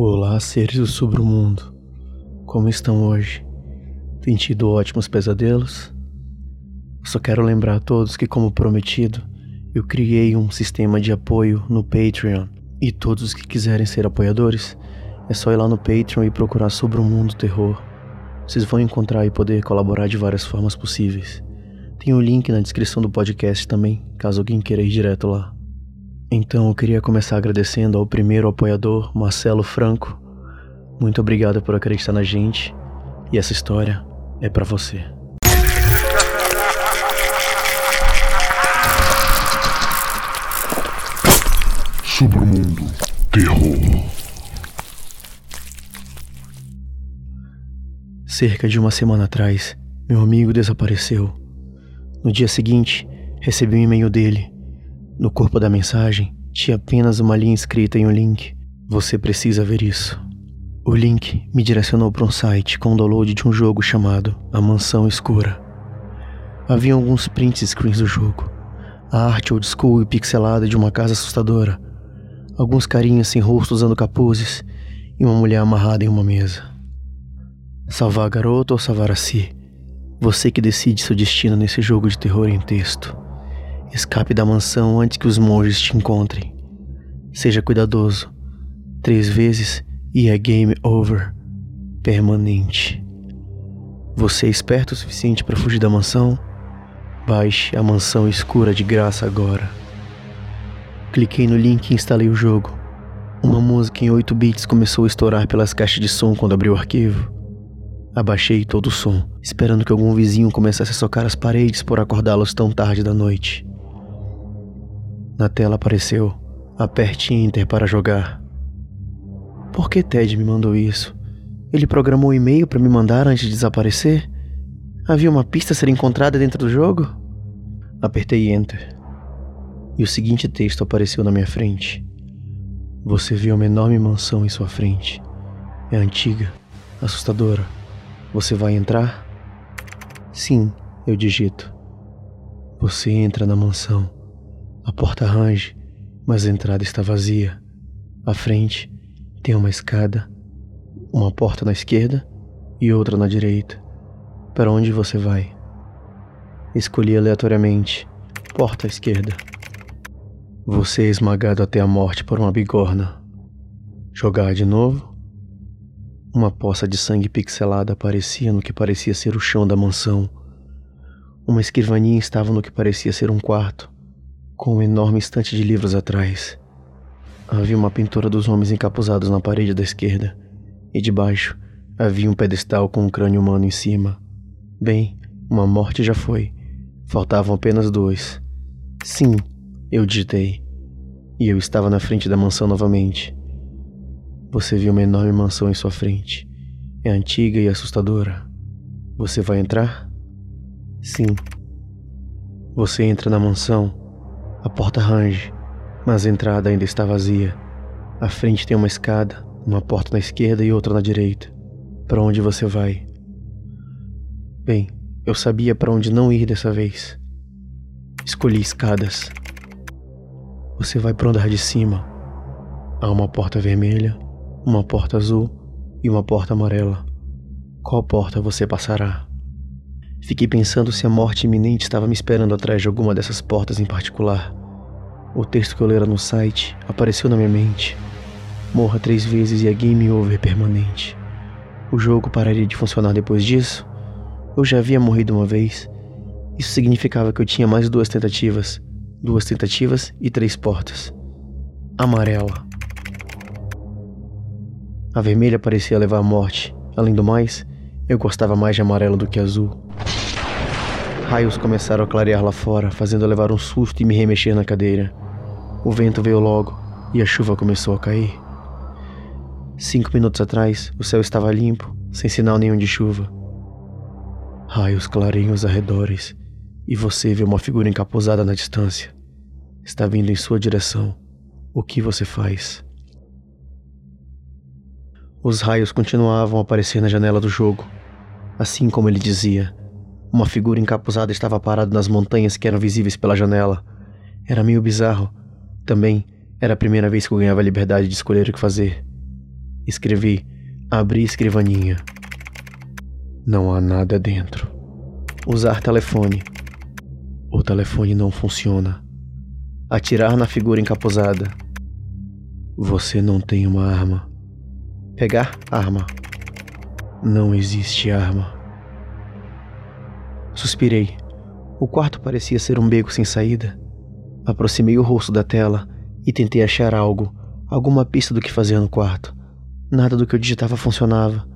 Olá, seres do submundo. Como estão hoje? Tem tido ótimos pesadelos? Só quero lembrar a todos que, como prometido, eu criei um sistema de apoio no Patreon. E todos os que quiserem ser apoiadores, é só ir lá no Patreon e procurar sobre o mundo terror. Vocês vão encontrar e poder colaborar de várias formas possíveis. Tem o um link na descrição do podcast também, caso alguém queira ir direto lá. Então eu queria começar agradecendo ao primeiro apoiador, Marcelo Franco. Muito obrigado por acreditar na gente e essa história é para você. Submundo Terror. Cerca de uma semana atrás, meu amigo desapareceu. No dia seguinte, recebi um e-mail dele no corpo da mensagem tinha apenas uma linha escrita em um link. Você precisa ver isso. O link me direcionou para um site com o download de um jogo chamado A Mansão Escura. Havia alguns print screens do jogo, a arte old school e pixelada de uma casa assustadora, alguns carinhas sem rosto usando capuzes e uma mulher amarrada em uma mesa. Salvar a garota ou salvar a si? Você que decide seu destino nesse jogo de terror em texto. Escape da mansão antes que os monges te encontrem. Seja cuidadoso. Três vezes e é game over. Permanente. Você é esperto o suficiente para fugir da mansão? Baixe a mansão escura de graça agora. Cliquei no link e instalei o jogo. Uma música em 8 bits começou a estourar pelas caixas de som quando abri o arquivo. Abaixei todo o som, esperando que algum vizinho começasse a socar as paredes por acordá-los tão tarde da noite. Na tela apareceu: aperte Enter para jogar. Por que Ted me mandou isso? Ele programou um e-mail para me mandar antes de desaparecer? Havia uma pista a ser encontrada dentro do jogo? Apertei Enter. E o seguinte texto apareceu na minha frente. Você vê uma enorme mansão em sua frente. É antiga, assustadora. Você vai entrar? Sim, eu digito. Você entra na mansão. A porta range, mas a entrada está vazia. À frente tem uma escada, uma porta na esquerda e outra na direita. Para onde você vai? Escolhi aleatoriamente. Porta à esquerda. Você é esmagado até a morte por uma bigorna. Jogar de novo? Uma poça de sangue pixelada aparecia no que parecia ser o chão da mansão. Uma escrivaninha estava no que parecia ser um quarto com um enorme estante de livros atrás. Havia uma pintura dos homens encapuzados na parede da esquerda, e debaixo havia um pedestal com um crânio humano em cima. Bem, uma morte já foi. Faltavam apenas dois. Sim, eu digitei. E eu estava na frente da mansão novamente. Você viu uma enorme mansão em sua frente. É antiga e assustadora. Você vai entrar? Sim. Você entra na mansão a porta range, mas a entrada ainda está vazia. À frente tem uma escada, uma porta na esquerda e outra na direita. Para onde você vai? Bem, eu sabia para onde não ir dessa vez. Escolhi escadas. Você vai para o andar de cima. Há uma porta vermelha, uma porta azul e uma porta amarela. Qual porta você passará? Fiquei pensando se a morte iminente estava me esperando atrás de alguma dessas portas em particular. O texto que eu lera no site apareceu na minha mente. Morra três vezes e é game over permanente. O jogo pararia de funcionar depois disso? Eu já havia morrido uma vez. Isso significava que eu tinha mais duas tentativas. Duas tentativas e três portas. Amarela. A vermelha parecia levar à morte. Além do mais, eu gostava mais de amarelo do que azul. Raios começaram a clarear lá fora, fazendo eu levar um susto e me remexer na cadeira. O vento veio logo e a chuva começou a cair. Cinco minutos atrás, o céu estava limpo, sem sinal nenhum de chuva. Raios clareiam os arredores e você vê uma figura encapuzada na distância. Está vindo em sua direção. O que você faz? Os raios continuavam a aparecer na janela do jogo, assim como ele dizia. Uma figura encapuzada estava parada nas montanhas que eram visíveis pela janela. Era meio bizarro. Também era a primeira vez que eu ganhava a liberdade de escolher o que fazer. Escrevi: Abri escrivaninha. Não há nada dentro. Usar telefone. O telefone não funciona. Atirar na figura encapuzada. Você não tem uma arma. Pegar arma. Não existe arma. Suspirei. O quarto parecia ser um beco sem saída. Aproximei o rosto da tela e tentei achar algo, alguma pista do que fazer no quarto. Nada do que eu digitava funcionava.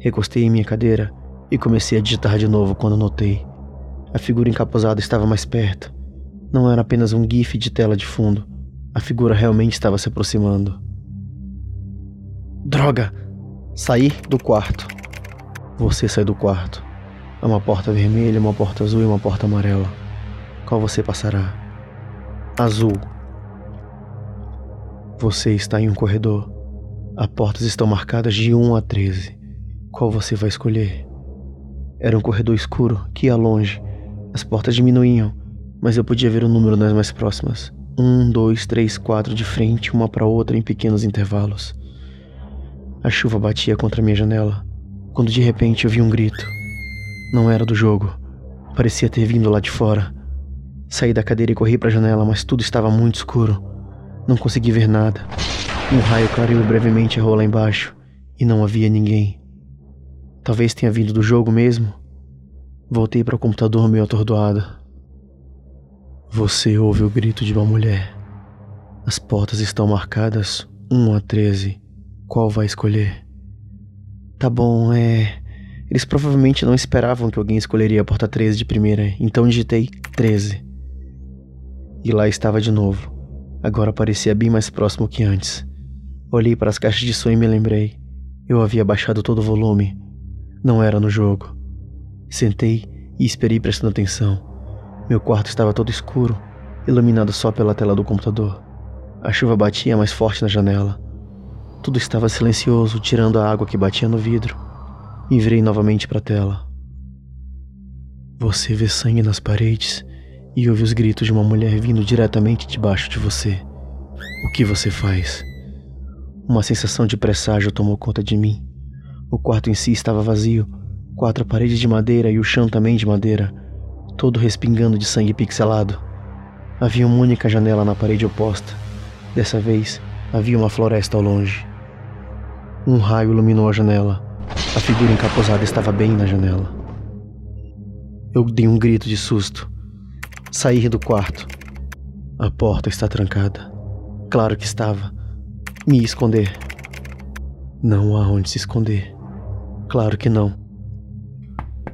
Recostei em minha cadeira e comecei a digitar de novo quando notei. A figura encapuzada estava mais perto. Não era apenas um gif de tela de fundo. A figura realmente estava se aproximando. Droga! Saí do quarto. Você sai do quarto. Há uma porta vermelha, uma porta azul e uma porta amarela. Qual você passará? Azul. Você está em um corredor. As portas estão marcadas de 1 a 13. Qual você vai escolher? Era um corredor escuro que ia longe. As portas diminuíam, mas eu podia ver o número nas mais próximas. Um, dois, três, quatro de frente, uma para outra em pequenos intervalos. A chuva batia contra minha janela, quando de repente eu vi um grito. Não era do jogo. Parecia ter vindo lá de fora. Saí da cadeira e corri para a janela, mas tudo estava muito escuro. Não consegui ver nada. Um raio clareou brevemente rua lá embaixo e não havia ninguém. Talvez tenha vindo do jogo mesmo. Voltei para o computador meio atordoado. Você ouve o grito de uma mulher. As portas estão marcadas 1 a 13. Qual vai escolher? Tá bom, é. Eles provavelmente não esperavam que alguém escolheria a porta 13 de primeira, então digitei 13. E lá estava de novo. Agora parecia bem mais próximo que antes. Olhei para as caixas de som e me lembrei. Eu havia baixado todo o volume não era no jogo. Sentei e esperei prestando atenção. Meu quarto estava todo escuro, iluminado só pela tela do computador. A chuva batia mais forte na janela. Tudo estava silencioso, tirando a água que batia no vidro. E virei novamente para a tela. Você vê sangue nas paredes e ouve os gritos de uma mulher vindo diretamente debaixo de você. O que você faz? Uma sensação de presságio tomou conta de mim. O quarto em si estava vazio, quatro paredes de madeira e o chão também de madeira, todo respingando de sangue pixelado. Havia uma única janela na parede oposta. Dessa vez, havia uma floresta ao longe. Um raio iluminou a janela. A figura encapuzada estava bem na janela. Eu dei um grito de susto. Saí do quarto. A porta está trancada. Claro que estava. Me esconder. Não há onde se esconder. Claro que não.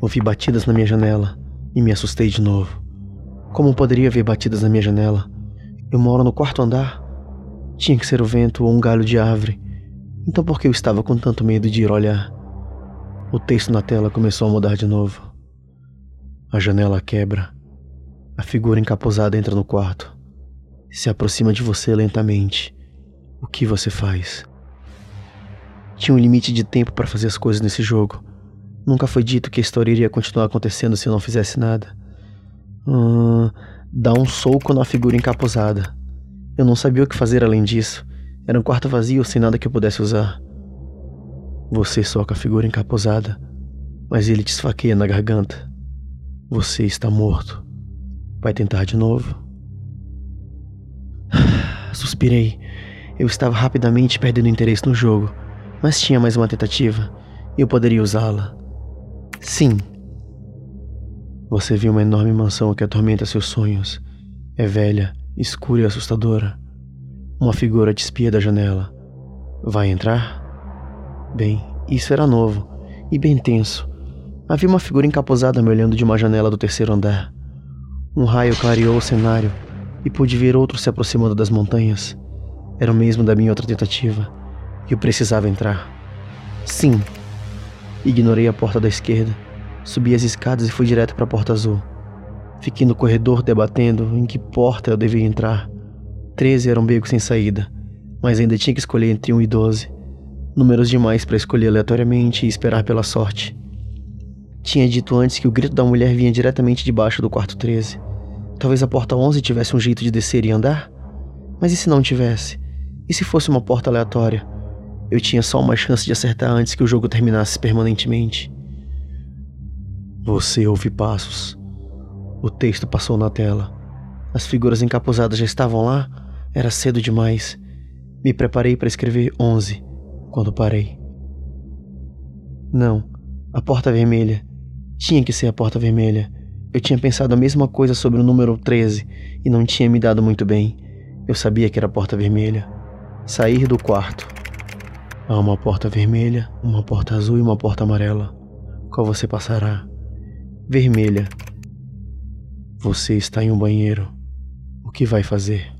Ouvi batidas na minha janela e me assustei de novo. Como poderia ver batidas na minha janela? Eu moro no quarto andar. Tinha que ser o vento ou um galho de árvore. Então por que eu estava com tanto medo de ir olhar? O texto na tela começou a mudar de novo. A janela quebra. A figura encapuzada entra no quarto. Se aproxima de você lentamente. O que você faz? Tinha um limite de tempo para fazer as coisas nesse jogo. Nunca foi dito que a história iria continuar acontecendo se eu não fizesse nada. Hum, dá um soco na figura encapuzada. Eu não sabia o que fazer além disso. Era um quarto vazio sem nada que eu pudesse usar. Você soca a figura encapuzada, mas ele te esfaqueia na garganta. Você está morto. Vai tentar de novo? Suspirei. Eu estava rapidamente perdendo interesse no jogo mas tinha mais uma tentativa e eu poderia usá-la. Sim. Você viu uma enorme mansão que atormenta seus sonhos. É velha, escura e assustadora. Uma figura te espia da janela. Vai entrar? Bem, isso era novo e bem tenso. Havia uma figura encapuzada me olhando de uma janela do terceiro andar. Um raio clareou o cenário e pude ver outro se aproximando das montanhas. Era o mesmo da minha outra tentativa. Eu precisava entrar. Sim. Ignorei a porta da esquerda, subi as escadas e fui direto para a porta azul. Fiquei no corredor debatendo em que porta eu devia entrar. Treze era um beco sem saída, mas ainda tinha que escolher entre um e doze. Números demais para escolher aleatoriamente e esperar pela sorte. Tinha dito antes que o grito da mulher vinha diretamente debaixo do quarto 13. Talvez a porta 11 tivesse um jeito de descer e andar? Mas e se não tivesse? E se fosse uma porta aleatória? Eu tinha só uma chance de acertar antes que o jogo terminasse permanentemente. Você ouve passos. O texto passou na tela. As figuras encapuzadas já estavam lá. Era cedo demais. Me preparei para escrever 11 quando parei. Não, a porta vermelha. Tinha que ser a porta vermelha. Eu tinha pensado a mesma coisa sobre o número 13 e não tinha me dado muito bem. Eu sabia que era a porta vermelha. Sair do quarto. Há uma porta vermelha, uma porta azul e uma porta amarela. Qual você passará? Vermelha. Você está em um banheiro. O que vai fazer?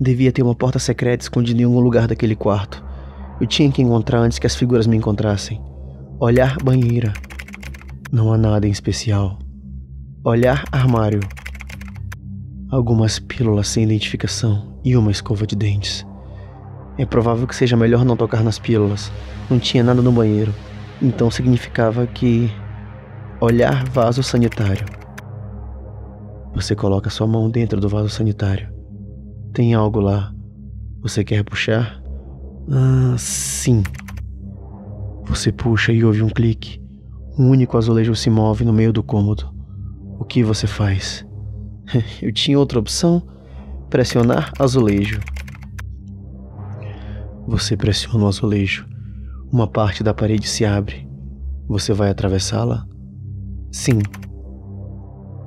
Devia ter uma porta secreta escondida em algum lugar daquele quarto. Eu tinha que encontrar antes que as figuras me encontrassem. Olhar banheira. Não há nada em especial. Olhar armário. Algumas pílulas sem identificação e uma escova de dentes. É provável que seja melhor não tocar nas pílulas. Não tinha nada no banheiro. Então significava que. Olhar vaso sanitário. Você coloca sua mão dentro do vaso sanitário. Tem algo lá. Você quer puxar? Ah, sim. Você puxa e ouve um clique. Um único azulejo se move no meio do cômodo. O que você faz? Eu tinha outra opção? Pressionar azulejo. Você pressiona o azulejo. Uma parte da parede se abre. Você vai atravessá-la? Sim.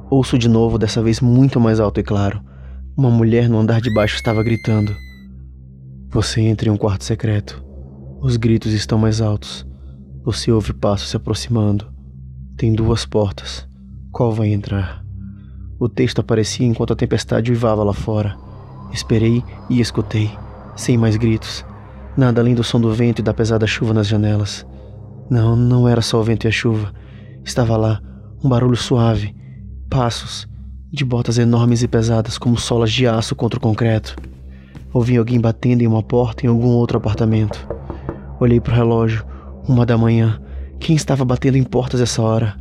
Ouço de novo, dessa vez muito mais alto e claro. Uma mulher no andar de baixo estava gritando. Você entra em um quarto secreto. Os gritos estão mais altos. Você ouve passos se aproximando. Tem duas portas. Qual vai entrar? O texto aparecia enquanto a tempestade uivava lá fora. Esperei e escutei, sem mais gritos. Nada além do som do vento e da pesada chuva nas janelas. Não, não era só o vento e a chuva. Estava lá, um barulho suave, passos, de botas enormes e pesadas como solas de aço contra o concreto. Ouvi alguém batendo em uma porta em algum outro apartamento. Olhei para o relógio, uma da manhã. Quem estava batendo em portas essa hora?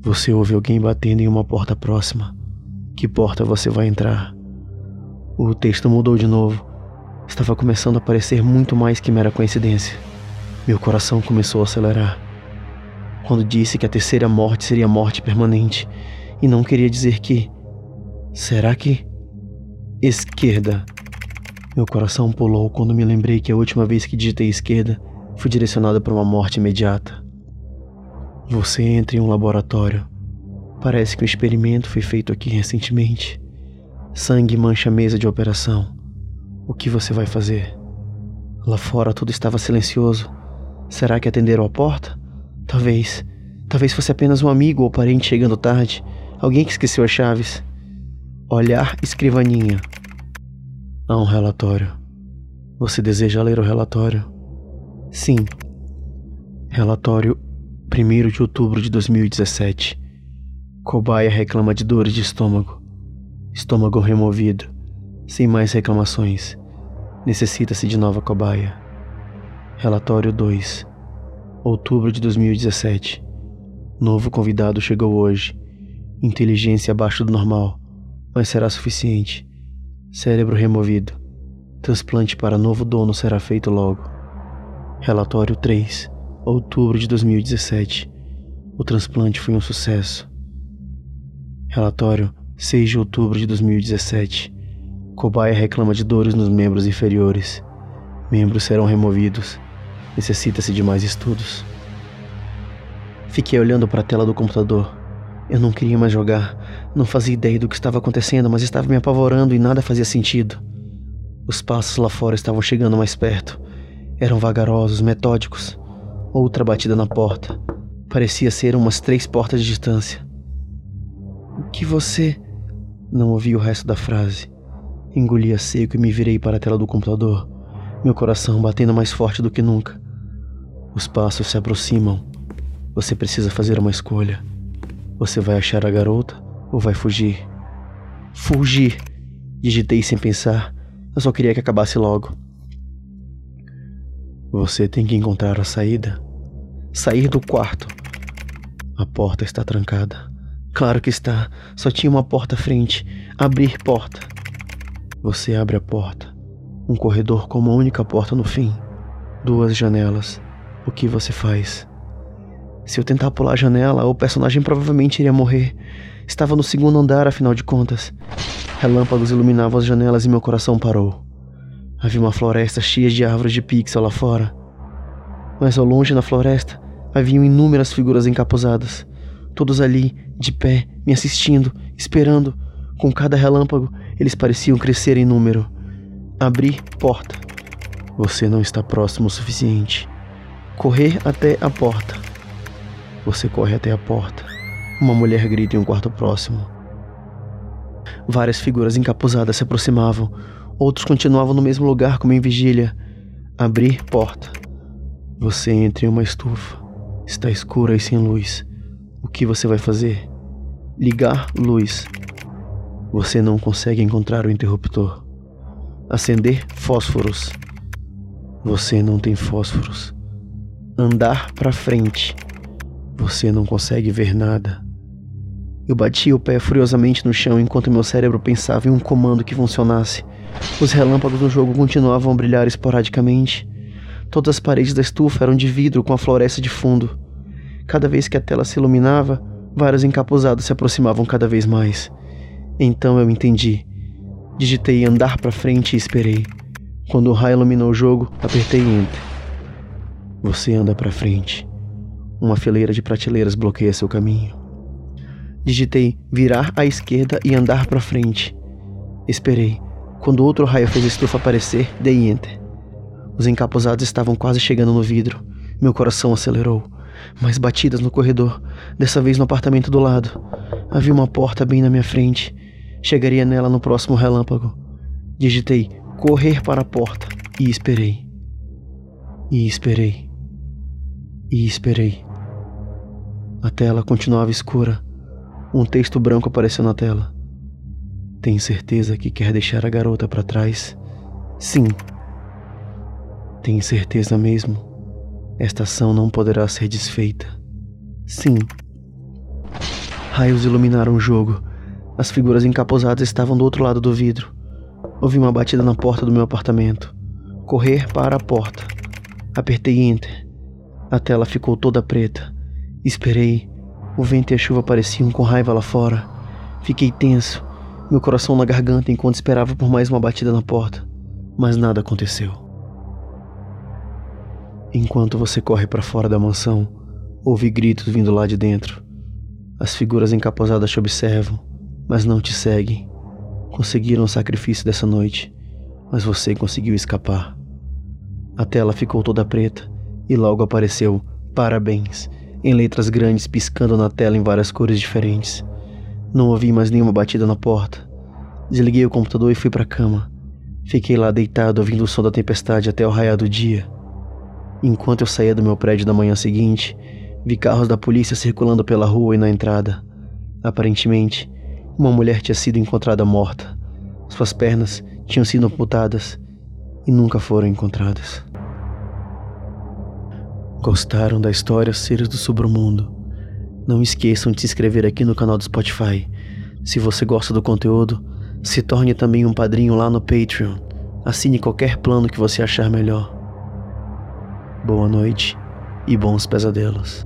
Você ouve alguém batendo em uma porta próxima. Que porta você vai entrar? O texto mudou de novo. Estava começando a parecer muito mais que mera coincidência. Meu coração começou a acelerar. Quando disse que a terceira morte seria morte permanente, e não queria dizer que. Será que. Esquerda. Meu coração pulou quando me lembrei que a última vez que digitei esquerda fui direcionado para uma morte imediata. Você entra em um laboratório. Parece que um experimento foi feito aqui recentemente. Sangue mancha a mesa de operação. O que você vai fazer? Lá fora tudo estava silencioso. Será que atenderam a porta? Talvez. Talvez fosse apenas um amigo ou parente chegando tarde. Alguém que esqueceu as chaves. Olhar escrivaninha. Há um relatório. Você deseja ler o relatório? Sim. Relatório 1 de outubro de 2017. Cobaia reclama de dores de estômago. Estômago removido. Sem mais reclamações. Necessita-se de nova cobaia. Relatório 2. Outubro de 2017. Novo convidado chegou hoje. Inteligência abaixo do normal, mas será suficiente. Cérebro removido. Transplante para novo dono será feito logo. Relatório 3, outubro de 2017. O transplante foi um sucesso. Relatório 6 de outubro de 2017. Cobaia reclama de dores nos membros inferiores. Membros serão removidos. Necessita-se de mais estudos. Fiquei olhando para a tela do computador. Eu não queria mais jogar. Não fazia ideia do que estava acontecendo, mas estava me apavorando e nada fazia sentido. Os passos lá fora estavam chegando mais perto. Eram vagarosos, metódicos. Outra batida na porta. Parecia ser umas três portas de distância. O que você. Não ouvi o resto da frase. Engoli a seco e me virei para a tela do computador, meu coração batendo mais forte do que nunca. Os passos se aproximam. Você precisa fazer uma escolha. Você vai achar a garota ou vai fugir? Fugir! Digitei sem pensar. Eu só queria que acabasse logo. Você tem que encontrar a saída. Sair do quarto. A porta está trancada. Claro que está. Só tinha uma porta à frente. Abrir porta. Você abre a porta. Um corredor com uma única porta no fim. Duas janelas. O que você faz? Se eu tentar pular a janela, o personagem provavelmente iria morrer. Estava no segundo andar, afinal de contas. Relâmpagos iluminavam as janelas e meu coração parou. Havia uma floresta cheia de árvores de pixel lá fora. Mas ao longe na floresta haviam inúmeras figuras encapuzadas. Todos ali, de pé, me assistindo, esperando. Com cada relâmpago, eles pareciam crescer em número. Abri porta. Você não está próximo o suficiente. Correr até a porta. Você corre até a porta. Uma mulher grita em um quarto próximo. Várias figuras encapuzadas se aproximavam. Outros continuavam no mesmo lugar como em vigília. Abrir porta. Você entra em uma estufa. Está escura e sem luz. O que você vai fazer? Ligar luz. Você não consegue encontrar o interruptor. Acender fósforos. Você não tem fósforos. Andar para frente. Você não consegue ver nada. Eu bati o pé furiosamente no chão enquanto meu cérebro pensava em um comando que funcionasse. Os relâmpagos do jogo continuavam a brilhar esporadicamente. Todas as paredes da estufa eram de vidro com a floresta de fundo. Cada vez que a tela se iluminava, vários encapuzados se aproximavam cada vez mais. Então eu entendi. Digitei andar para frente e esperei. Quando o raio iluminou o jogo, apertei Enter. Você anda para frente. Uma fileira de prateleiras bloqueia seu caminho. Digitei virar à esquerda e andar para frente. Esperei. Quando outro raio fez a estufa aparecer, dei enter. Os encapuzados estavam quase chegando no vidro. Meu coração acelerou. Mais batidas no corredor, dessa vez no apartamento do lado. Havia uma porta bem na minha frente. Chegaria nela no próximo relâmpago. Digitei correr para a porta e esperei. E esperei. E esperei. A tela continuava escura. Um texto branco apareceu na tela. Tem certeza que quer deixar a garota para trás? Sim. Tem certeza mesmo? Esta ação não poderá ser desfeita. Sim. Raios iluminaram o jogo. As figuras encapuzadas estavam do outro lado do vidro. Ouvi uma batida na porta do meu apartamento. Correr para a porta. Apertei Enter. A tela ficou toda preta. Esperei. O vento e a chuva pareciam com raiva lá fora. Fiquei tenso, meu coração na garganta enquanto esperava por mais uma batida na porta. Mas nada aconteceu. Enquanto você corre para fora da mansão, ouvi gritos vindo lá de dentro. As figuras encaposadas te observam, mas não te seguem. Conseguiram o sacrifício dessa noite, mas você conseguiu escapar. A tela ficou toda preta e logo apareceu parabéns em letras grandes piscando na tela em várias cores diferentes. Não ouvi mais nenhuma batida na porta. Desliguei o computador e fui para a cama. Fiquei lá deitado ouvindo o som da tempestade até o raiar do dia. Enquanto eu saía do meu prédio na manhã seguinte, vi carros da polícia circulando pela rua e na entrada. Aparentemente, uma mulher tinha sido encontrada morta. Suas pernas tinham sido amputadas e nunca foram encontradas. Gostaram da história Seres do Submundo? Não esqueçam de se inscrever aqui no canal do Spotify. Se você gosta do conteúdo, se torne também um padrinho lá no Patreon. Assine qualquer plano que você achar melhor. Boa noite e bons pesadelos.